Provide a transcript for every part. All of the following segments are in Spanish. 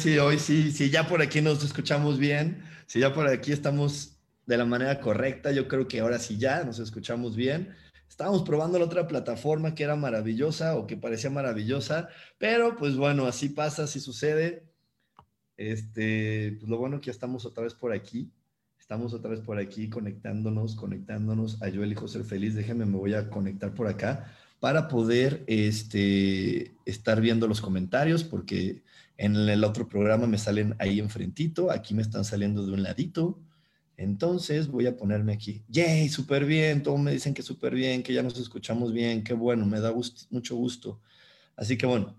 Si hoy sí, si ya por aquí nos escuchamos bien, si ya por aquí estamos de la manera correcta, yo creo que ahora sí ya nos escuchamos bien. Estábamos probando la otra plataforma que era maravillosa o que parecía maravillosa, pero pues bueno, así pasa, así sucede. Este, pues lo bueno que ya estamos otra vez por aquí. Estamos otra vez por aquí conectándonos, conectándonos a Yo elijo ser feliz. Déjenme, me voy a conectar por acá para poder este, estar viendo los comentarios, porque en el otro programa me salen ahí enfrentito, aquí me están saliendo de un ladito. Entonces voy a ponerme aquí. ¡Yay! Súper bien. Todos me dicen que súper bien, que ya nos escuchamos bien. Qué bueno, me da mucho gusto. Así que bueno,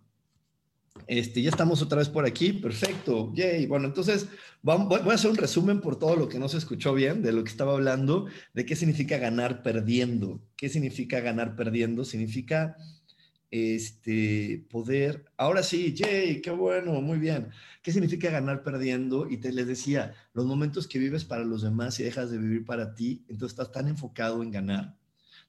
este, ya estamos otra vez por aquí. Perfecto. Yay. Bueno, entonces voy a hacer un resumen por todo lo que no se escuchó bien, de lo que estaba hablando, de qué significa ganar perdiendo. ¿Qué significa ganar perdiendo? Significa este, poder, ahora sí, yay, qué bueno, muy bien. ¿Qué significa ganar perdiendo? Y te les decía, los momentos que vives para los demás y dejas de vivir para ti, entonces estás tan enfocado en ganar,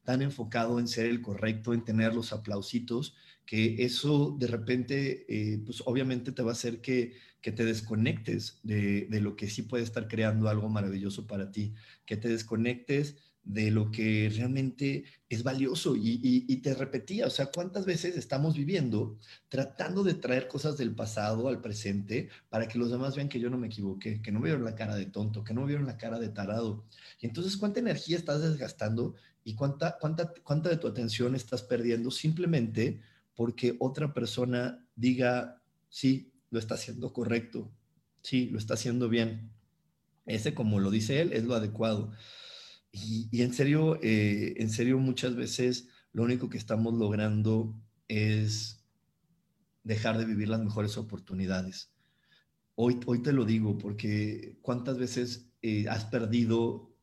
tan enfocado en ser el correcto, en tener los aplausitos, que eso de repente, eh, pues obviamente te va a hacer que, que te desconectes de, de lo que sí puede estar creando algo maravilloso para ti, que te desconectes de lo que realmente es valioso. Y, te repetía, o sea, ¿cuántas veces estamos viviendo tratando de traer cosas del pasado al presente para que los demás vean que yo no me equivoqué, que no vieron la cara de tonto, que no vieron la cara de tarado? Y entonces, ¿cuánta energía estás desgastando y cuánta, cuánta, cuánta de tu atención estás perdiendo simplemente porque otra persona diga, sí, lo está haciendo correcto, sí, lo está haciendo bien? Ese, como lo dice él, es lo adecuado. Y, en serio, eh, en serio, muchas veces lo único que estamos logrando es dejar de vivir las mejores oportunidades. Hoy, hoy te lo digo porque cuántas veces eh, has perdido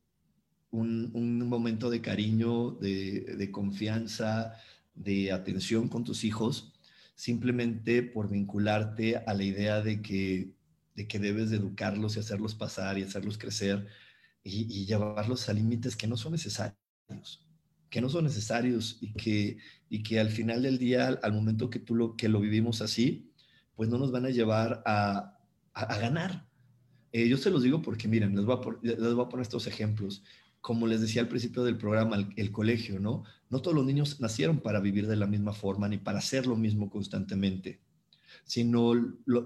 un, un, momento de cariño, de, de, confianza, de atención con tus hijos, simplemente por vincularte a la idea de que, de que debes de educarlos y hacerlos pasar y hacerlos crecer y, llevarlos a límites que no son necesarios, que no son necesarios y que, y que al final del día, al momento que tú lo, que lo vivimos así, pues no nos van a llevar a, a, ganar. Eh, yo se los digo porque, miren, les voy, a, les a poner estos ejemplos. Como les decía al principio del programa, el colegio, ¿no? No todos los niños nacieron para vivir de la misma forma ni para hacer lo mismo constantemente sino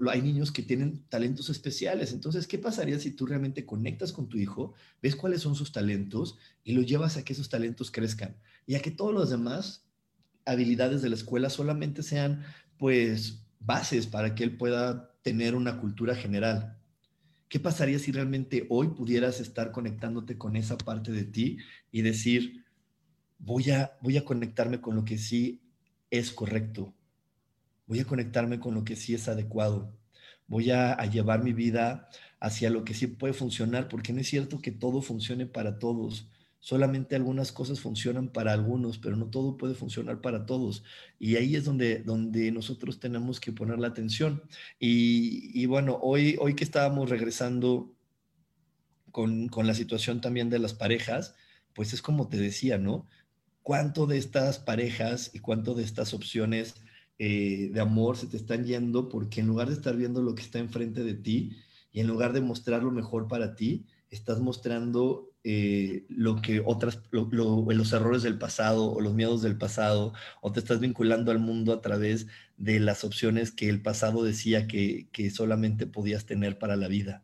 hay niños que tienen talentos especiales. Entonces, ¿qué pasaría si tú realmente conectas con tu hijo, ves cuáles son sus talentos y lo llevas a que esos talentos crezcan y a que todos los demás habilidades de la escuela solamente sean, pues, bases para que él pueda tener una cultura general? ¿Qué pasaría si realmente hoy pudieras estar conectándote con esa parte de ti y decir, voy a, voy a conectarme con lo que sí es correcto, voy a conectarme con lo que sí es adecuado, voy a, llevar mi vida hacia lo que sí puede funcionar, porque no es cierto que todo funcione para todos. Solamente algunas cosas funcionan para algunos, pero no todo puede funcionar para todos. Y ahí es donde, donde nosotros tenemos que poner la atención. Y, bueno, hoy, hoy que estábamos regresando con, con, la situación también de las parejas, pues es como te decía, ¿no? ¿Cuánto de estas parejas y cuánto de estas opciones eh, de amor se te están yendo porque en lugar de estar viendo lo que está enfrente de ti y en lugar de mostrar lo mejor para ti, estás mostrando eh, lo que otras, los errores del pasado o los miedos del pasado, o te estás vinculando al mundo a través de las opciones que el pasado decía que, que solamente podías tener para la vida.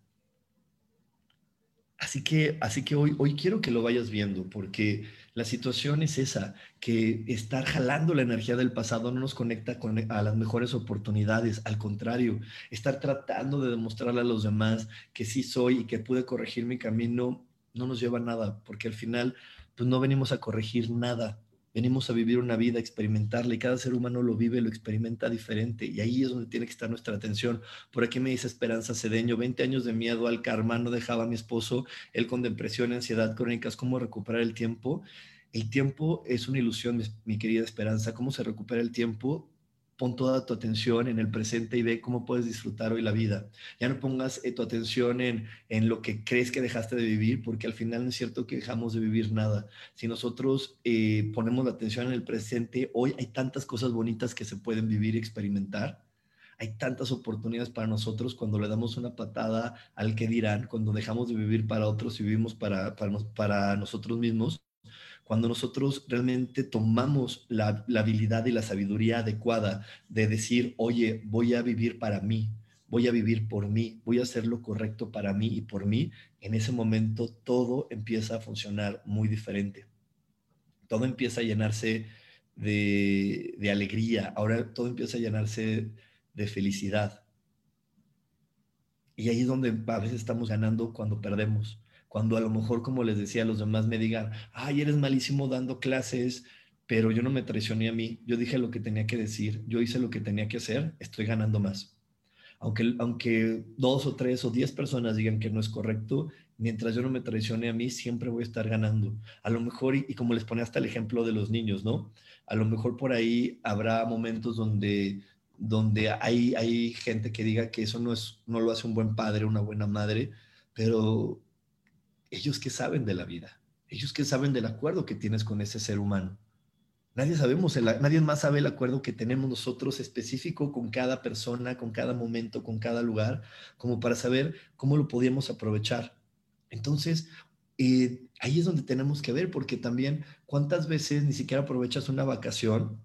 Así que, así que hoy, hoy quiero que lo vayas viendo, porque La situación es esa, que estar jalando la energía del pasado no nos conecta con, a las mejores oportunidades, al contrario, estar tratando de demostrarle a los demás que sí soy y que pude corregir mi camino no nos lleva a nada, porque al final pues no venimos a corregir nada, venimos a vivir una vida, a experimentarla y cada ser humano lo vive, lo experimenta diferente y ahí es donde tiene que estar nuestra atención. Por aquí me dice Esperanza Cedeño, 20 años de miedo al karma, no dejaba a mi esposo, él con depresión, ansiedad crónicas, ¿cómo recuperar el tiempo? El tiempo es una ilusión, mi, querida Esperanza, ¿cómo se recupera el tiempo? Pon toda tu atención en el presente y ve cómo puedes disfrutar hoy la vida. Ya no pongas eh, tu atención en, en lo que crees que dejaste de vivir, porque al final es cierto que dejamos de vivir nada. Si nosotros eh, ponemos la atención en el presente, hoy hay tantas cosas bonitas que se pueden vivir y experimentar. Hay tantas oportunidades para nosotros cuando le damos una patada al que dirán, cuando dejamos de vivir para otros y vivimos para, para nosotros mismos cuando nosotros realmente tomamos la, habilidad y la sabiduría adecuada de decir, oye, voy a vivir para mí, voy a vivir por mí, voy a hacer lo correcto para mí y por mí, en ese momento todo empieza a funcionar muy diferente. Todo empieza a llenarse de, de alegría, ahora todo empieza a llenarse de felicidad. Y ahí es donde a veces estamos ganando cuando perdemos cuando a lo mejor, como les decía, los demás me digan, ay, eres malísimo dando clases, pero yo no me traicioné a mí, yo dije lo que tenía que decir, yo hice lo que tenía que hacer, estoy ganando más. Aunque, aunque dos o tres o diez personas digan que no es correcto, mientras yo no me traicione a mí, siempre voy a estar ganando. A lo mejor, y, como les ponía hasta el ejemplo de los niños, ¿no? A lo mejor por ahí habrá momentos donde donde hay, hay gente que diga que eso no, es, no lo hace un buen padre, una buena madre, pero ellos que saben de la vida, ellos que saben del acuerdo que tienes con ese ser humano. Nadie sabemos, nadie más sabe el acuerdo que tenemos nosotros específico con cada persona, con cada momento, con cada lugar, como para saber cómo lo podíamos aprovechar. Entonces, eh, ahí es donde tenemos que ver, porque también cuántas veces ni siquiera aprovechas una vacación,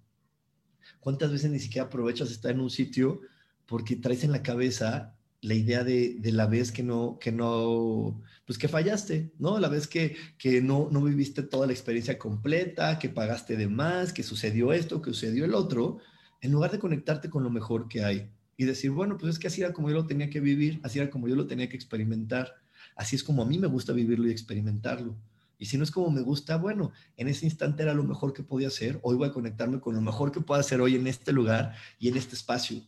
cuántas veces ni siquiera aprovechas estar en un sitio porque traes en la cabeza la idea de, la vez que no, que no, pues que fallaste, ¿no? La vez que, que no, no viviste toda la experiencia completa, que pagaste de más, que sucedió esto, que sucedió el otro, en lugar de conectarte con lo mejor que hay y decir, bueno, pues es que así era como yo lo tenía que vivir, así era como yo lo tenía que experimentar, así es como a mí me gusta vivirlo y experimentarlo. Y si no es como me gusta, bueno, en ese instante era lo mejor que podía hacer, hoy voy a conectarme con lo mejor que pueda hacer hoy en este lugar y en este espacio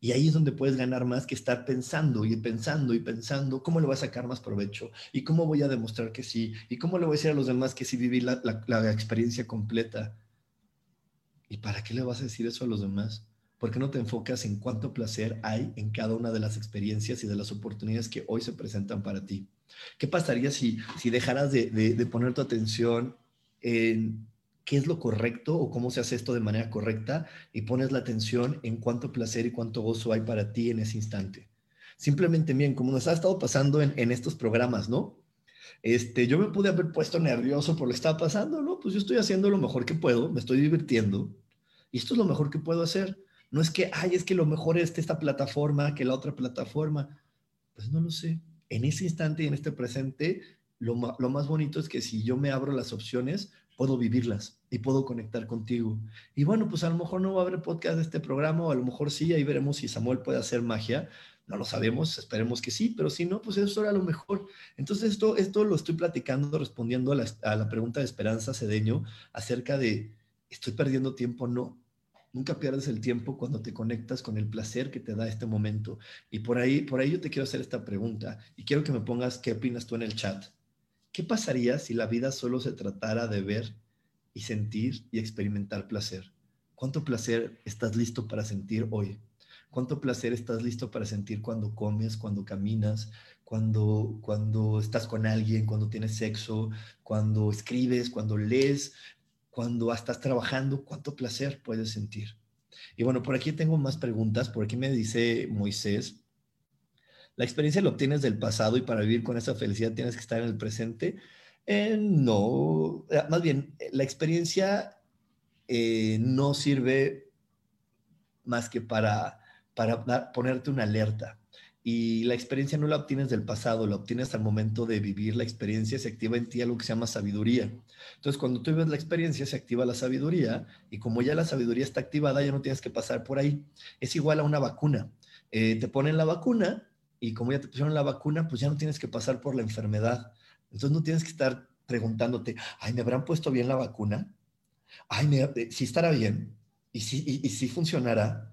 y ahí es donde puedes ganar más que estar pensando y pensando y pensando cómo le voy a sacar más provecho y cómo voy a demostrar que sí y cómo le voy a decir a los demás que sí viví la, la, experiencia completa. ¿Y para qué le vas a decir eso a los demás? ¿Por qué no te enfocas en cuánto placer hay en cada una de las experiencias y de las oportunidades que hoy se presentan para ti? ¿Qué pasaría si, si dejaras de, de poner tu atención en qué es lo correcto o cómo se hace esto de manera correcta y pones la atención en cuánto placer y cuánto gozo hay para ti en ese instante. Simplemente, bien, como nos ha estado pasando en, estos programas, ¿no? Este, yo me pude haber puesto nervioso por lo que estaba pasando, ¿no? Pues yo estoy haciendo lo mejor que puedo, me estoy divirtiendo y esto es lo mejor que puedo hacer. No es que, ay, es que lo mejor es esta plataforma que la otra plataforma. Pues no lo sé. En ese instante y en este presente, lo, lo más bonito es que si yo me abro las opciones, puedo vivirlas y puedo conectar contigo. Y bueno, pues a lo mejor no va a haber podcast de este programa, o a lo mejor sí, ahí veremos si Samuel puede hacer magia. No lo sabemos, esperemos que sí, pero si no, pues eso era lo mejor. Entonces, esto, esto lo estoy platicando, respondiendo a la, a la pregunta de Esperanza Cedeño acerca de, ¿estoy perdiendo tiempo? No, Nunca pierdes el tiempo cuando te conectas con el placer que te da este momento. Y por ahí, por ahí yo te quiero hacer esta pregunta y quiero que me pongas qué opinas tú en el chat. ¿Qué pasaría si la vida solo se tratara de ver y sentir y experimentar placer? ¿Cuánto placer estás listo para sentir hoy? ¿Cuánto placer estás listo para sentir cuando comes, cuando caminas, cuando, cuando estás con alguien, cuando tienes sexo, cuando escribes, cuando lees, cuando estás trabajando? ¿Cuánto placer puedes sentir? Y bueno, por aquí tengo más preguntas. Por aquí me dice Moisés, la experiencia la obtienes del pasado y para vivir con esa felicidad tienes que estar en el presente. Eh, no, eh, más bien, la experiencia eh, no sirve más que para, para ponerte una alerta. y la experiencia no la obtienes del pasado, la obtienes al momento de vivir la experiencia, se activa en ti algo que se llama sabiduría. Entonces, cuando tú vives la experiencia, se activa la sabiduría y como ya la sabiduría está activada, ya no tienes que pasar por ahí. Es igual a una vacuna. Eh, te ponen la vacuna y como ya te pusieron la vacuna, pues ya no tienes que pasar por la enfermedad. Entonces, no tienes que estar preguntándote, ay, ¿me habrán puesto bien la vacuna? Ay, eh, si estará bien y si, y si funcionará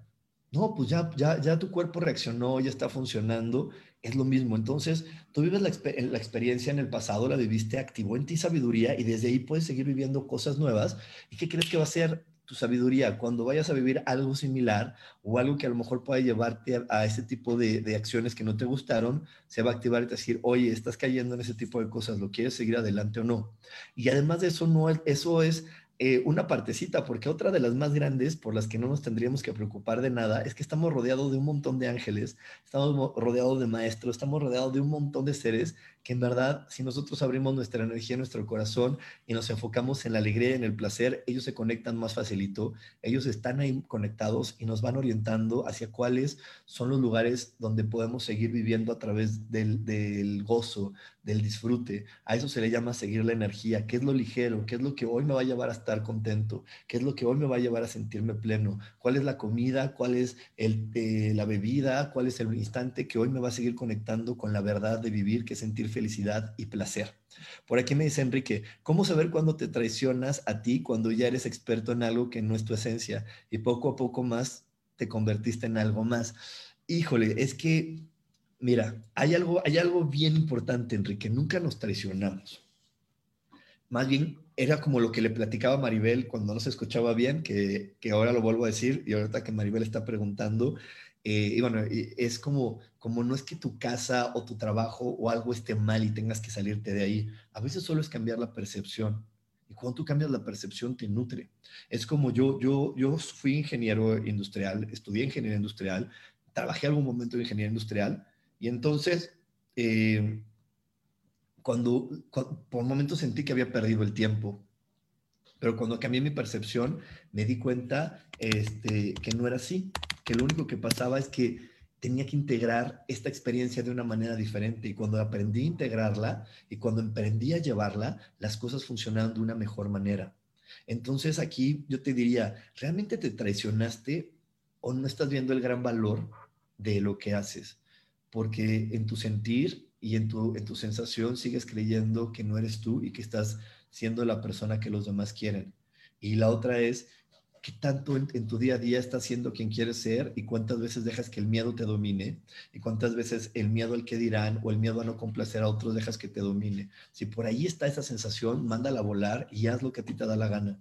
no, pues ya, ya, ya tu cuerpo reaccionó, ya está funcionando, es lo mismo. Entonces, tú vives la, la, experiencia en el pasado, la viviste, activó en ti sabiduría y desde ahí puedes seguir viviendo cosas nuevas. ¿Y qué crees que va a ser tu sabiduría cuando vayas a vivir algo similar o algo que a lo mejor pueda llevarte a, ese tipo de, de, acciones que no te gustaron? Se va a activar y te decir, oye, estás cayendo en ese tipo de cosas, ¿lo quieres seguir adelante o no? Y además de eso, no, eso es eh, una partecita, porque otra de las más grandes por las que no nos tendríamos que preocupar de nada es que estamos rodeados de un montón de ángeles, estamos rodeados de maestros, estamos rodeados de un montón de seres que en verdad, si nosotros abrimos nuestra energía, nuestro corazón y nos enfocamos en la alegría y en el placer, ellos se conectan más facilito, ellos están ahí conectados y nos van orientando hacia cuáles son los lugares donde podemos seguir viviendo a través del, del gozo, del disfrute. A eso se le llama seguir la energía, qué es lo ligero, qué es lo que hoy me va a llevar a estar contento, qué es lo que hoy me va a llevar a sentirme pleno, cuál es la comida, cuál es el, eh, la bebida, cuál es el instante que hoy me va a seguir conectando con la verdad de vivir, que sentir felicidad y placer. Por aquí me dice Enrique, ¿cómo saber cuándo te traicionas a ti cuando ya eres experto en algo que no es tu esencia y poco a poco más te convertiste en algo más? Híjole, es que, mira, hay algo, hay algo bien importante, Enrique, nunca nos traicionamos. Más bien, era como lo que le platicaba Maribel cuando no se escuchaba bien, que, que ahora lo vuelvo a decir, y ahorita que Maribel está preguntando, eh, y bueno, es como, como no es que tu casa o tu trabajo o algo esté mal y tengas que salirte de ahí. A veces solo es cambiar la percepción. Y cuando tú cambias la percepción, te nutre. Es como yo, yo, yo fui ingeniero industrial, estudié ingeniería industrial, trabajé algún momento en ingeniería industrial y entonces, eh, cuando, por un momento sentí que había perdido el tiempo, pero cuando cambié mi percepción, me di cuenta este, que no era así, que lo único que pasaba es que tenía que integrar esta experiencia de una manera diferente y cuando aprendí a integrarla y cuando emprendí a llevarla, las cosas funcionaban de una mejor manera. Entonces aquí yo te diría, ¿realmente te traicionaste o no estás viendo el gran valor de lo que haces? Porque en tu sentir y en tu, en tu sensación sigues creyendo que no eres tú y que estás siendo la persona que los demás quieren. Y la otra es ¿Qué tanto en, tu día a día estás siendo quien quieres ser y cuántas veces dejas que el miedo te domine? ¿Y cuántas veces el miedo al que dirán o el miedo a no complacer a otros dejas que te domine? Si por ahí está esa sensación, mándala a volar y haz lo que a ti te da la gana.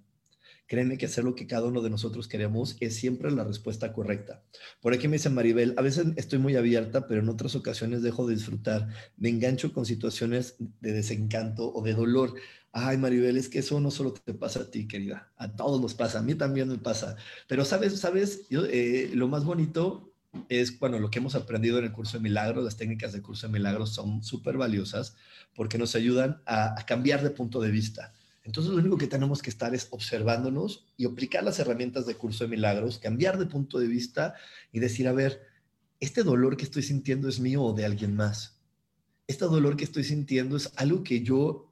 Créeme que hacer lo que cada uno de nosotros queremos es siempre la respuesta correcta. Por aquí me dice Maribel, a veces estoy muy abierta, pero en otras ocasiones dejo de disfrutar. Me engancho con situaciones de desencanto o de dolor. Ay, Maribel, es que eso no solo te pasa a ti, querida. A todos nos pasa, a mí también me pasa. Pero sabes, sabes, eh, lo más bonito es, bueno, lo que hemos aprendido en el curso de milagros, las técnicas del curso de milagros son súper valiosas porque nos ayudan a cambiar de punto de vista. Entonces lo único que tenemos que estar es observándonos y aplicar las herramientas de curso de milagros, cambiar de punto de vista y decir, a ver, ¿este dolor que estoy sintiendo es mío o de alguien más? ¿Este dolor que estoy sintiendo es algo que yo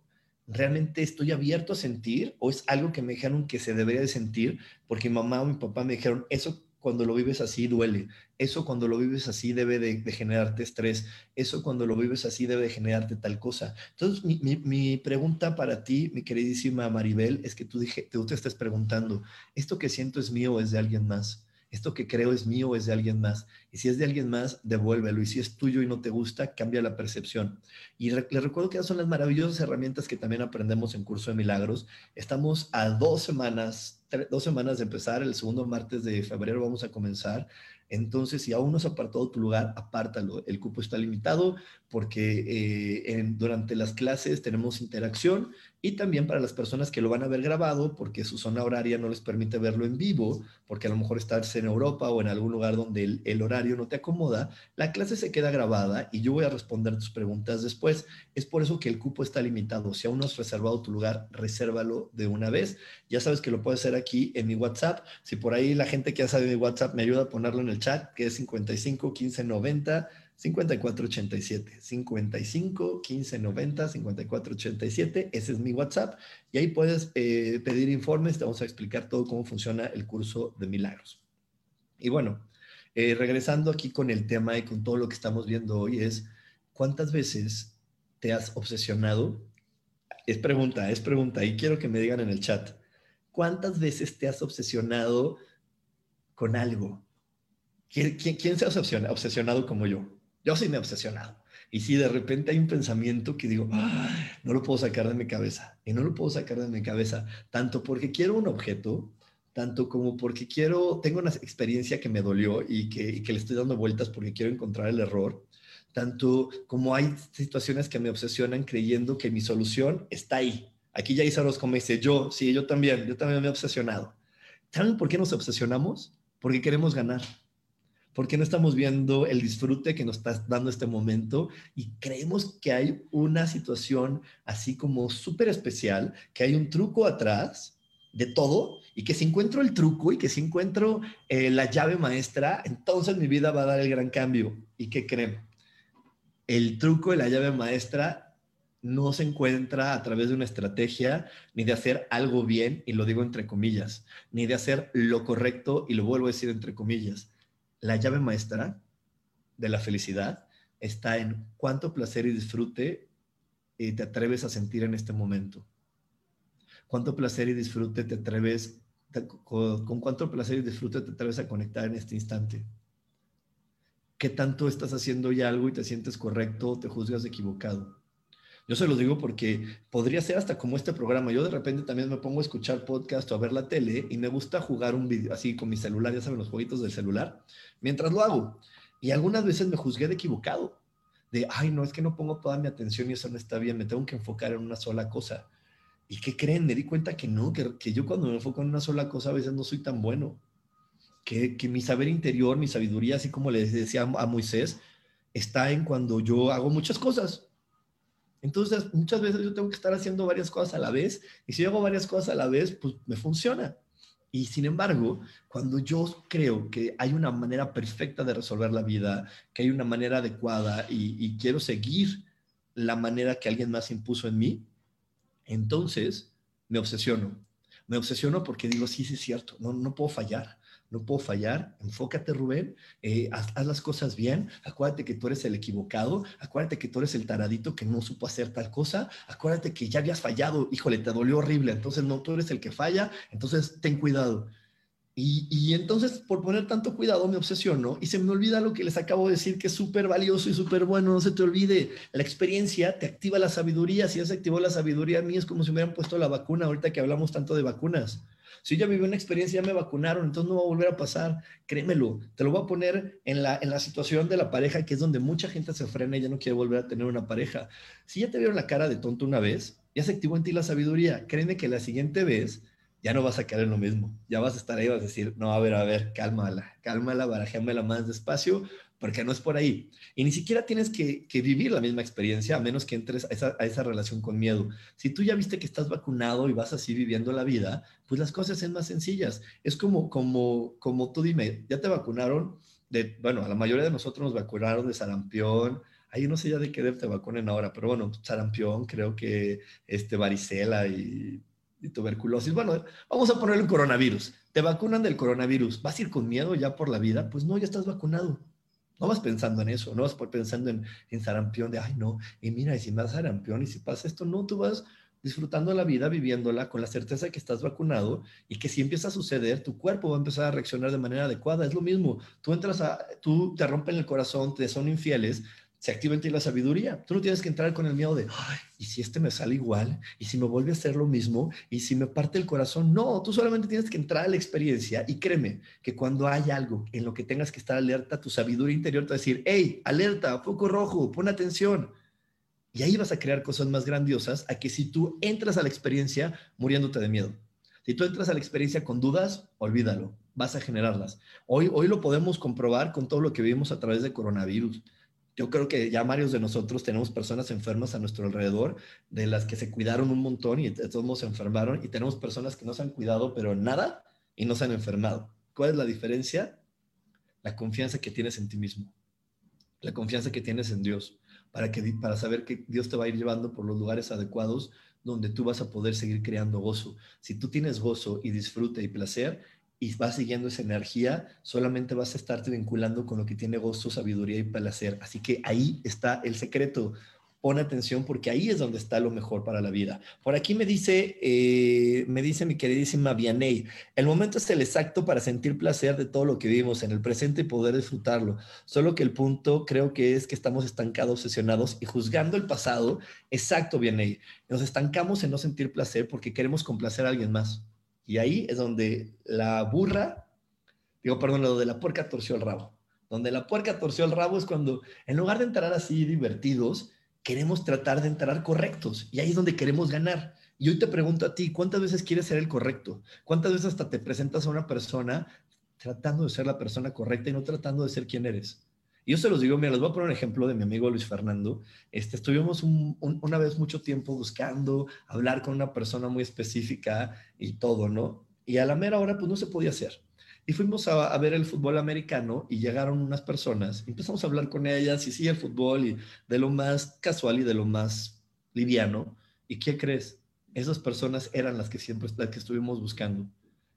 realmente estoy abierto a sentir o es algo que me dijeron que se debería de sentir porque mi mamá o mi papá me dijeron, eso cuando lo vives así duele. Eso cuando lo vives así debe de, generarte estrés. Eso cuando lo vives así debe de generarte tal cosa. Entonces, mi, pregunta para ti, mi queridísima Maribel, es que tú, dije, tú te estés preguntando, ¿esto que siento es mío o es de alguien más? Esto que creo es mío es de alguien más. Y si es de alguien más, devuélvelo. Y si es tuyo y no te gusta, cambia la percepción. Y le recuerdo que esas son las maravillosas herramientas que también aprendemos en Curso de Milagros. Estamos a dos semanas, dos semanas de empezar. El segundo martes de febrero vamos a comenzar. Entonces, si aún no has apartado tu lugar, apártalo. El cupo está limitado porque eh, durante las clases tenemos interacción y también para las personas que lo van a ver grabado porque su zona horaria no les permite verlo en vivo, porque a lo mejor estás en Europa o en algún lugar donde el, horario no te acomoda, la clase se queda grabada y yo voy a responder tus preguntas después. Es por eso que el cupo está limitado. Si aún no has reservado tu lugar, resérvalo de una vez. Ya sabes que lo puedes hacer aquí en mi WhatsApp. Si por ahí la gente que ya sabe mi WhatsApp me ayuda a ponerlo en el chat, que es 55 15 90 5487 55 15 90 5487. Ese es mi WhatsApp. Y ahí puedes eh, pedir informes. Te vamos a explicar todo cómo funciona el curso de milagros. Y bueno, eh, regresando aquí con el tema y con todo lo que estamos viendo hoy es, ¿cuántas veces te has obsesionado? Es pregunta, es pregunta. Y quiero que me digan en el chat, ¿cuántas veces te has obsesionado con algo? ¿Quién, quién, se ha obsesionado como yo? Yo sí me he obsesionado. Y si de repente hay un pensamiento que digo, no lo puedo sacar de mi cabeza, y no lo puedo sacar de mi cabeza, tanto porque quiero un objeto, tanto como porque quiero, tengo una experiencia que me dolió y que, que le estoy dando vueltas porque quiero encontrar el error, tanto como hay situaciones que me obsesionan creyendo que mi solución está ahí. Aquí ya Isaros como dice, yo, sí, yo también, yo también me he obsesionado. ¿Saben por qué nos obsesionamos? Porque queremos ganar porque no estamos viendo el disfrute que nos está dando este momento y creemos que hay una situación así como súper especial, que hay un truco atrás de todo y que si encuentro el truco y que si encuentro eh, la llave maestra, entonces mi vida va a dar el gran cambio. ¿Y qué creen? El truco y la llave maestra no se encuentra a través de una estrategia ni de hacer algo bien, y lo digo entre comillas, ni de hacer lo correcto, y lo vuelvo a decir entre comillas la llave maestra de la felicidad está en cuánto placer y disfrute eh, te atreves a sentir en este momento. Cuánto placer y disfrute te atreves, con, con cuánto placer y disfrute te atreves a conectar en este instante. ¿Qué tanto estás haciendo ya algo y te sientes correcto o te juzgas equivocado? Yo se lo digo porque podría ser hasta como este programa. Yo de repente también me pongo a escuchar podcast o a ver la tele y me gusta jugar un video así con mi celular, ya saben, los jueguitos del celular, mientras lo hago. Y algunas veces me juzgué de equivocado, de, ay, no, es que no pongo toda mi atención y eso no está bien, me tengo que enfocar en una sola cosa. ¿Y qué creen? Me di cuenta que no, que, que yo cuando me enfoco en una sola cosa a veces no soy tan bueno. Que, que mi saber interior, mi sabiduría, así como les decía a Moisés, está en cuando yo hago muchas cosas entonces, muchas veces yo tengo que estar haciendo varias cosas a la vez y si hago varias cosas a la vez, pues me funciona. Y sin embargo, cuando yo creo que hay una manera perfecta de resolver la vida, que hay una manera adecuada y, quiero seguir la manera que alguien más impuso en mí, entonces me obsesiono. Me obsesiono porque digo, sí, sí es cierto, no, no puedo fallar no puedo fallar, enfócate Rubén, eh, haz, las cosas bien, acuérdate que tú eres el equivocado, acuérdate que tú eres el taradito que no supo hacer tal cosa, acuérdate que ya habías fallado, híjole, te dolió horrible, entonces no, tú eres el que falla, entonces ten cuidado. Y, entonces por poner tanto cuidado me obsesiono y se me olvida lo que les acabo de decir que es súper valioso y súper bueno, no se te olvide, la experiencia te activa la sabiduría, si ya se activó la sabiduría a mí es como si me hubieran puesto la vacuna ahorita que hablamos tanto de vacunas si ya viví una experiencia, ya me vacunaron, entonces no va a volver a pasar. Créemelo, te lo voy a poner en la, en la situación de la pareja, que es donde mucha gente se frena y ya no quiere volver a tener una pareja. Si ya te vieron la cara de tonto una vez, ya se activó en ti la sabiduría. Créeme que la siguiente vez ya no vas a caer en lo mismo. Ya vas a estar ahí, vas a decir, no, a ver, a ver, cálmala, cálmala, barajéamela más despacio, porque no es por ahí. Y ni siquiera tienes que, vivir la misma experiencia a menos que entres a esa, a esa, relación con miedo. Si tú ya viste que estás vacunado y vas así viviendo la vida, pues las cosas son más sencillas. Es como, como, como tú dime, ya te vacunaron, de, bueno, a la mayoría de nosotros nos vacunaron de sarampión, ahí no sé ya de qué te vacunen ahora, pero bueno, sarampión, creo que este, varicela y, y tuberculosis. Bueno, vamos a ponerle un coronavirus. Te vacunan del coronavirus. ¿Vas a ir con miedo ya por la vida? Pues no, ya estás vacunado no vas pensando en eso, no vas pensando en, en sarampión de, ay, no, y mira, y si me da sarampión, y si pasa esto, no, tú vas disfrutando la vida, viviéndola con la certeza de que estás vacunado y que si empieza a suceder, tu cuerpo va a empezar a reaccionar de manera adecuada. Es lo mismo, tú entras a, tú te rompen el corazón, te son infieles, se activa en ti la sabiduría. Tú no tienes que entrar con el miedo de, Ay, ¿y si este me sale igual? ¿Y si me vuelve a hacer lo mismo? ¿Y si me parte el corazón? No, tú solamente tienes que entrar a la experiencia y créeme que cuando hay algo en lo que tengas que estar alerta, tu sabiduría interior te va a decir, hey, alerta, foco rojo, pon atención. Y ahí vas a crear cosas más grandiosas a que si tú entras a la experiencia muriéndote de miedo. Si tú entras a la experiencia con dudas, olvídalo, vas a generarlas. Hoy, hoy lo podemos comprobar con todo lo que vivimos a través de coronavirus yo creo que ya varios de nosotros tenemos personas enfermas a nuestro alrededor, de las que se cuidaron un montón y todos se enfermaron, y tenemos personas que no se han cuidado, pero nada, y no se han enfermado. ¿Cuál es la diferencia? La confianza que tienes en ti mismo. la confianza que tienes en Dios, para, que, para saber que Dios te va a ir llevando por los lugares adecuados donde tú vas a poder seguir creando gozo. Si tú tienes gozo y disfrute y placer y vas siguiendo esa energía, solamente vas a estarte vinculando con lo que tiene gozo, sabiduría y placer. Así que ahí está el secreto pon atención porque ahí es donde está lo mejor para la vida. Por aquí me dice, eh, me dice mi queridísima Vianey, el momento es el exacto para sentir placer de todo lo que vivimos en el presente y poder disfrutarlo. Solo que el punto creo que es que estamos estancados, obsesionados y juzgando el pasado. Exacto, Vianey. Nos estancamos en no sentir placer porque queremos complacer a alguien más. Y ahí es donde la burra, digo, perdón, lo de la puerca torció el rabo. Donde la puerca torció el rabo es cuando, en lugar de entrar así divertidos, queremos tratar de entrar correctos y ahí es donde queremos ganar. Y hoy te pregunto a ti, ¿cuántas veces quieres ser el correcto? ¿Cuántas veces hasta te presentas a una persona tratando de ser la persona correcta y no tratando de ser quien eres? Y yo se los digo, mira, les voy a poner un ejemplo de mi amigo Luis Fernando. Este, estuvimos una vez mucho tiempo buscando hablar con una persona muy específica y todo, ¿no? Y a la mera hora, pues no se podía hacer. Y fuimos a, ver el fútbol americano y llegaron unas personas, empezamos a hablar con ellas y sí, el fútbol y de lo más casual y de lo más liviano. ¿Y qué crees? Esas personas eran las que siempre las que estuvimos buscando.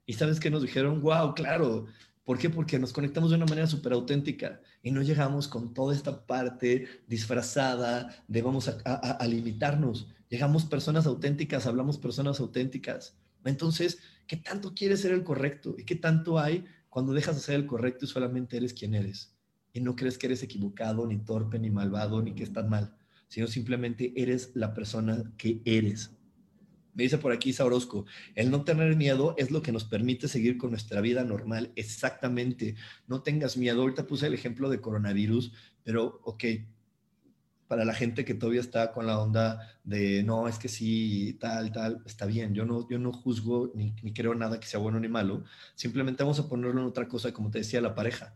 Y sabes que nos dijeron, wow, claro. ¿Por qué? Porque nos conectamos de una manera súper auténtica y no llegamos con toda esta parte disfrazada de vamos a, limitarnos. Llegamos personas auténticas, hablamos personas auténticas. Entonces, ¿qué tanto quieres ser el correcto? ¿Y qué tanto hay cuando dejas de ser el correcto y solamente eres quien eres? Y no crees que eres equivocado, ni torpe, ni malvado, ni que estás mal, sino simplemente eres la persona que eres. Me dice por aquí Saurosco, el no tener miedo es lo que nos permite seguir con nuestra vida normal. Exactamente, no tengas miedo. Ahorita puse el ejemplo de coronavirus, pero ok, para la gente que todavía está con la onda de no, es que sí, tal, tal, está bien. Yo no, yo no juzgo ni, creo nada que sea bueno ni malo. Simplemente vamos a ponerlo en otra cosa, como te decía, la pareja.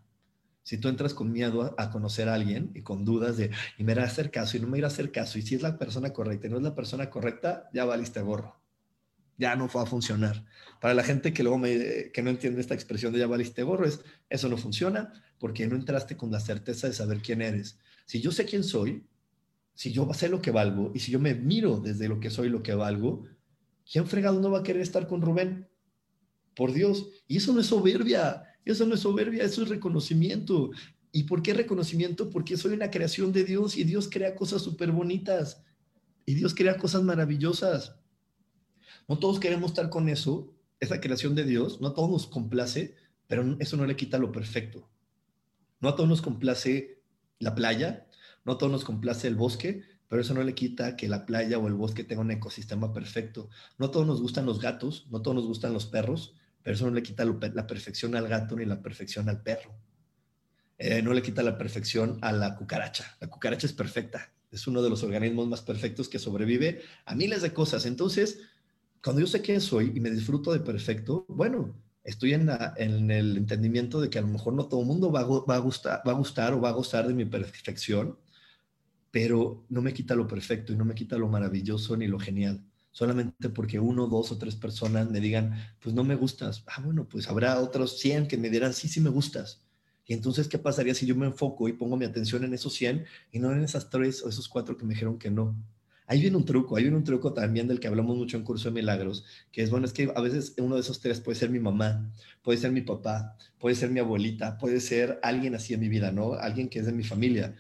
Si tú entras con miedo a, conocer a alguien y con dudas de, y me irá a hacer caso y no me irá a hacer caso, y si es la persona correcta y no es la persona correcta, ya valiste gorro. Ya no va a funcionar. Para la gente que luego que no entiende esta expresión de ya valiste gorro, es, eso no funciona porque no entraste con la certeza de saber quién eres. Si yo sé quién soy, si yo sé lo que valgo y si yo me miro desde lo que soy, lo que valgo, ¿quién fregado no va a querer estar con Rubén? Por Dios. Y eso no es soberbia, eso no es soberbia, eso es reconocimiento. ¿Y por qué reconocimiento? Porque soy una creación de Dios y Dios crea cosas súper bonitas y Dios crea cosas maravillosas. No todos queremos estar con eso, esa creación de Dios, no a todos nos complace, pero eso no le quita lo perfecto. No a todos nos complace la playa, no todos nos complace el bosque, pero eso no le quita que la playa o el bosque tenga un ecosistema perfecto. No todos nos gustan los gatos, no todos nos gustan los perros, pero eso no le quita la perfección al gato ni la perfección al perro. Eh, no le quita la perfección a la cucaracha. La cucaracha es perfecta. Es uno de los organismos más perfectos que sobrevive a miles de cosas. Entonces, cuando yo sé quién soy y me disfruto de perfecto, bueno, estoy en, el entendimiento de que a lo mejor no todo el mundo va a, gustar, va a gustar o va a gozar de mi perfección, pero no me quita lo perfecto y no me quita lo maravilloso ni lo genial. Solamente porque uno, dos o tres personas me digan, pues no me gustas. Ah, bueno, pues habrá otros 100 que me dirán, sí, sí me gustas. Y entonces, ¿qué pasaría si yo me enfoco y pongo mi atención en esos 100 y no en esas tres o esos cuatro que me dijeron que no? Ahí viene un truco, ahí viene un truco también del que hablamos mucho en Curso de Milagros, que es, bueno, es que a veces uno de esos tres puede ser mi mamá, puede ser mi papá, puede ser mi abuelita, puede ser alguien así en mi vida, ¿no? Alguien que es de mi familia.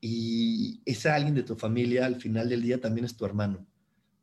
Y ese alguien de tu familia al final del día también es tu hermano,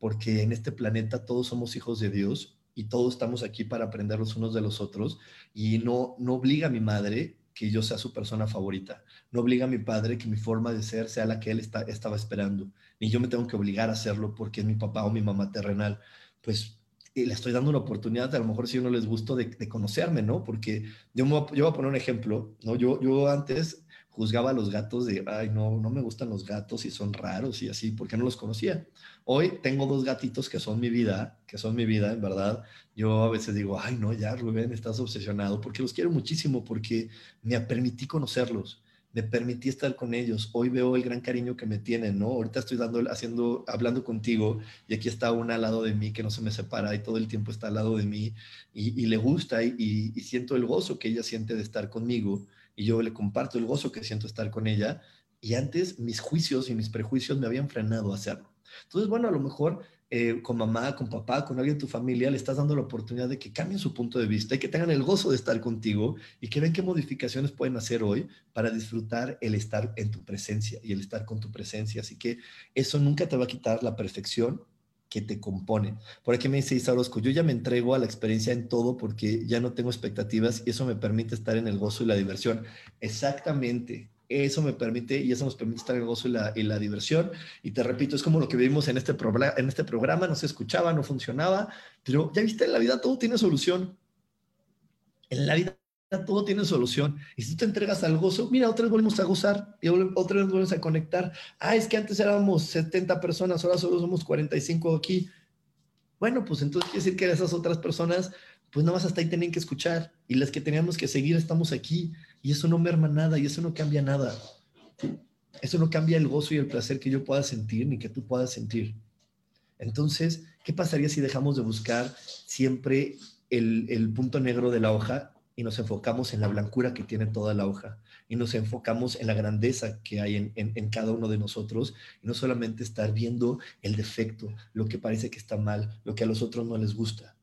porque en este planeta todos somos hijos de Dios y todos estamos aquí para aprender los unos de los otros y no, no obliga a mi madre que yo sea su persona favorita, no obliga a mi padre que mi forma de ser sea la que él está, estaba esperando, ni yo me tengo que obligar a hacerlo porque es mi papá o mi mamá terrenal, pues le estoy dando una oportunidad, a lo mejor si uno les gusto, de, de conocerme, ¿no? Porque yo, me, yo voy a poner un ejemplo, ¿no? Yo, yo antes juzgaba a los gatos de, ay, no, no me gustan los gatos y son raros y así, porque no los conocía. Hoy tengo dos gatitos que son mi vida, que son mi vida, en verdad. Yo a veces digo, ay, no, ya, Rubén, estás obsesionado, porque los quiero muchísimo, porque me permití conocerlos, me permití estar con ellos. Hoy veo el gran cariño que me tienen, ¿no? Ahorita estoy dando, haciendo, hablando contigo y aquí está una al lado de mí que no se me separa y todo el tiempo está al lado de mí y, le gusta y, y siento el gozo que ella siente de estar conmigo y yo le comparto el gozo que siento estar con ella Y antes mis juicios y mis prejuicios me habían frenado a hacerlo. Entonces, bueno, a lo mejor eh, con mamá, con papá, con alguien de tu familia, le estás dando la oportunidad de que cambien su punto de vista y que tengan el gozo de estar contigo y que ven qué modificaciones pueden hacer hoy para disfrutar el estar en tu presencia y el estar con tu presencia. Así que eso nunca te va a quitar la perfección que te compone. Por aquí me dice Isa Orozco, yo ya me entrego a la experiencia en todo porque ya no tengo expectativas y eso me permite estar en el gozo y la diversión. Exactamente, eso me permite y eso nos permite estar en el gozo y la, y la diversión. Y te repito, es como lo que vivimos en este, en este programa, no se escuchaba, no funcionaba, pero ya viste, en la vida todo tiene solución. En la vida todo tiene solución. Y si tú te entregas al gozo, mira, otra vez volvemos a gozar y otra vez volvemos a conectar. Ah, es que antes éramos 70 personas, ahora solo somos 45 aquí. Bueno, pues entonces quiere decir que esas otras personas, pues nada más hasta ahí tienen que escuchar. Y las que teníamos que seguir estamos aquí. Y eso no merma nada y eso no cambia nada. Eso no cambia el gozo y el placer que yo pueda sentir ni que tú puedas sentir. Entonces, ¿qué pasaría si dejamos de buscar siempre el punto negro de la hoja y nos enfocamos en la blancura que tiene toda la hoja y nos enfocamos en la grandeza que hay en, en, cada uno de nosotros y no solamente estar viendo el defecto, lo que parece que está mal, lo que a los otros no les gusta.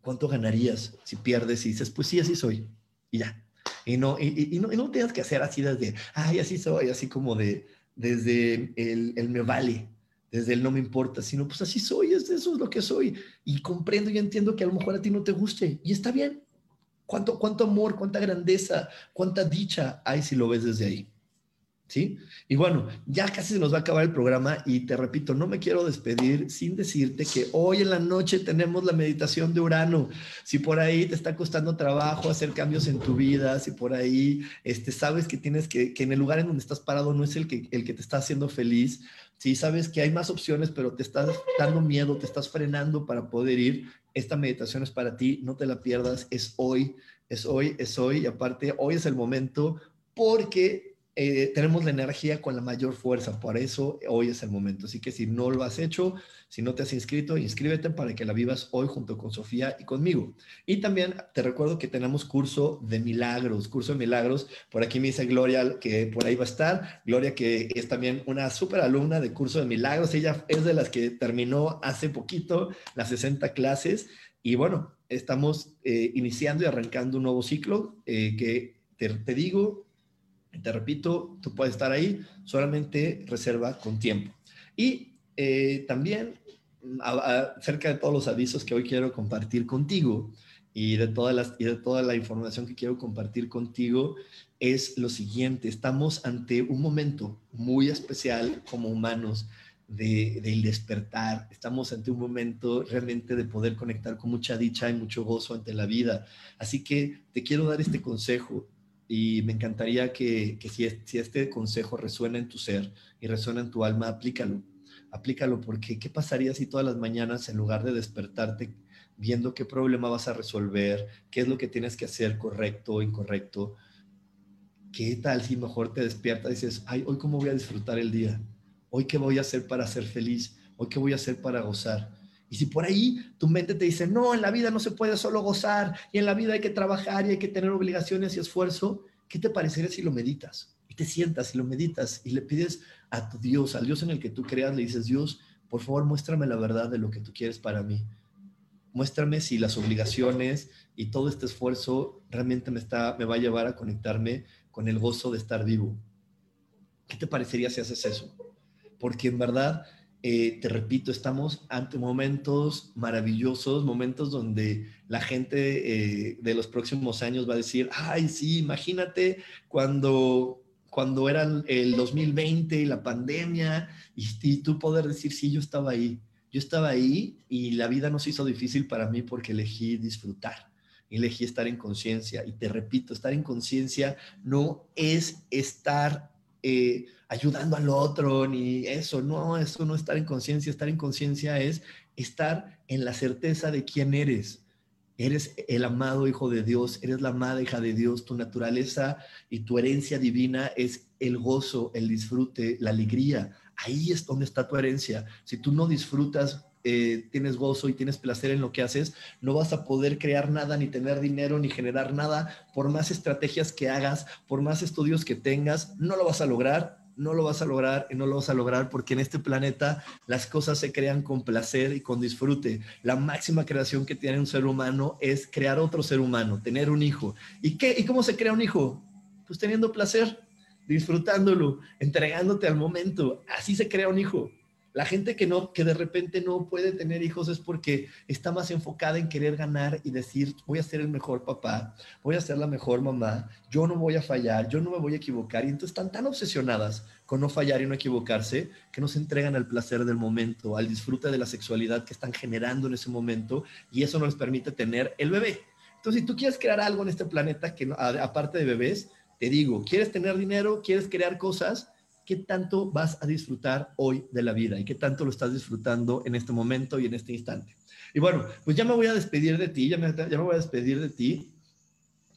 ¿Cuánto ganarías si pierdes y dices, pues sí, así soy? Y ya. Y no, y, no, y no tienes que hacer así desde, ay, así soy, así como de, desde el, el me vale, desde el no me importa, sino pues así soy, eso es lo que soy. Y comprendo y entiendo que a lo mejor a ti no te guste y está bien, ¿Cuánto, cuánto amor, cuánta grandeza, cuánta dicha hay si lo ves desde ahí? ¿Sí? Y bueno, ya casi se nos va a acabar el programa y te repito, no me quiero despedir sin decirte que hoy en la noche tenemos la meditación de Urano. Si por ahí te está costando trabajo hacer cambios en tu vida, si por ahí este, sabes que tienes que, que en el lugar en donde estás parado no es el que, el que te está haciendo feliz, si sabes que hay más opciones, pero te estás dando miedo, te estás frenando para poder ir, esta meditación es para ti, no te la pierdas, es hoy, es hoy, es hoy, y aparte, hoy es el momento porque eh, tenemos la energía con la mayor fuerza, por eso hoy es el momento. Así que si no lo has hecho, si no te has inscrito, inscríbete para que la vivas hoy junto con Sofía y conmigo. Y también te recuerdo que tenemos curso de milagros, curso de milagros. Por aquí me dice Gloria que por ahí va a estar. Gloria que es también una súper alumna de curso de milagros. Ella es de las que terminó hace poquito las 60 clases. Y bueno, estamos eh, iniciando y arrancando un nuevo ciclo eh, que te digo, te repito, tú puedes estar ahí, solamente reserva con tiempo. Y eh, también, acerca de todos los avisos que hoy quiero compartir contigo y de, de toda la información que quiero compartir contigo, es lo siguiente, estamos ante un momento muy especial como humanos de, del despertar, estamos ante un momento realmente de poder conectar con mucha dicha y mucho gozo ante la vida. Así que te quiero dar este consejo y me encantaría que, si, este consejo resuena en tu ser y resuena en tu alma, aplícalo. Aplícalo porque ¿qué pasaría si todas las mañanas en lugar de despertarte viendo qué problema vas a resolver, qué es lo que tienes que hacer correcto o incorrecto, qué tal si mejor te despiertas y dices, ay, hoy cómo voy a disfrutar el día, hoy qué voy a hacer para ser feliz, hoy qué voy a hacer para gozar. Y si por ahí tu mente te dice, no, en la vida no se puede solo gozar y en la vida hay que trabajar y hay que tener obligaciones y esfuerzo, ¿qué te parecería si lo meditas? Y te sientas y lo meditas y le pides a tu Dios, al Dios en el que tú creas, le dices, Dios, por favor, muéstrame la verdad de lo que tú quieres para mí. Muéstrame si las obligaciones y todo este esfuerzo realmente me, está, me va a llevar a conectarme con el gozo de estar vivo. ¿Qué te parecería si haces eso? Porque en verdad eh, te repito, estamos ante momentos maravillosos, momentos donde la gente eh, de los próximos años va a decir, ay, sí, imagínate cuando, cuando era el 2020 y la pandemia, y, y tú poder decir, sí, yo estaba ahí, yo estaba ahí y la vida no se hizo difícil para mí porque elegí disfrutar, elegí estar en conciencia. Y te repito, estar en conciencia no es estar eh, ayudando al otro, ni eso, no, eso no estar en conciencia, estar en conciencia es estar en la certeza de quién eres. Eres el amado hijo de Dios, eres la amada hija de Dios, tu naturaleza y tu herencia divina es el gozo, el disfrute, la alegría. Ahí es donde está tu herencia. Si tú no disfrutas eh, tienes gozo y tienes placer en lo que haces, no vas a poder crear nada, ni tener dinero, ni generar nada. Por más estrategias que hagas, por más estudios que tengas, no lo vas a lograr, no lo vas a lograr y no lo vas a lograr porque en este planeta las cosas se crean con placer y con disfrute. La máxima creación que tiene un ser humano es crear otro ser humano, tener un hijo. ¿Y qué? ¿Y cómo se crea un hijo? Pues teniendo placer, disfrutándolo, entregándote al momento. Así se crea un hijo. La gente que no, que de repente no puede tener hijos es porque está más enfocada en querer ganar y decir, voy a ser el mejor papá, voy a ser la mejor mamá, yo no voy a fallar, yo no me voy a equivocar. Y entonces están tan obsesionadas con no fallar y no equivocarse que no se entregan al placer del momento, al disfrute de la sexualidad que están generando en ese momento y eso no les permite tener el bebé. Entonces, si tú quieres crear algo en este planeta que aparte de bebés, te digo, ¿quieres tener dinero? ¿Quieres crear cosas? Qué tanto vas a disfrutar hoy de la vida y qué tanto lo estás disfrutando en este momento y en este instante. Y bueno, pues ya me voy a despedir de ti, ya me, voy a despedir de ti.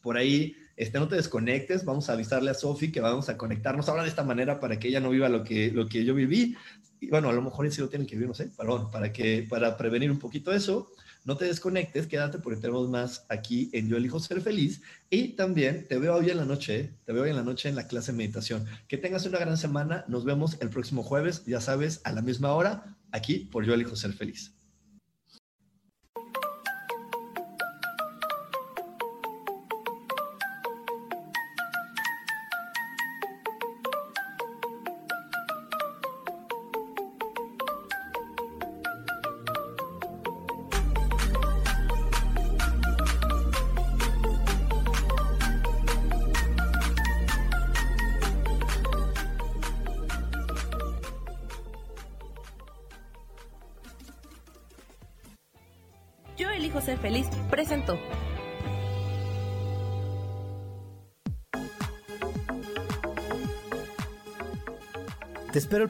Por ahí, este, no te desconectes, vamos a avisarle a Sofi que vamos a conectarnos ahora de esta manera para que ella no viva lo que, yo viví. Y bueno, a lo mejor sí lo tienen que vivir, no sé, para, que, para prevenir un poquito eso. No te desconectes, quédate porque tenemos más aquí en Yo elijo ser feliz. Y también te veo hoy en la noche, te veo hoy en la noche en la clase de meditación. Que tengas una gran semana. Nos vemos el próximo jueves, ya sabes, a la misma hora, aquí por Yo elijo ser feliz.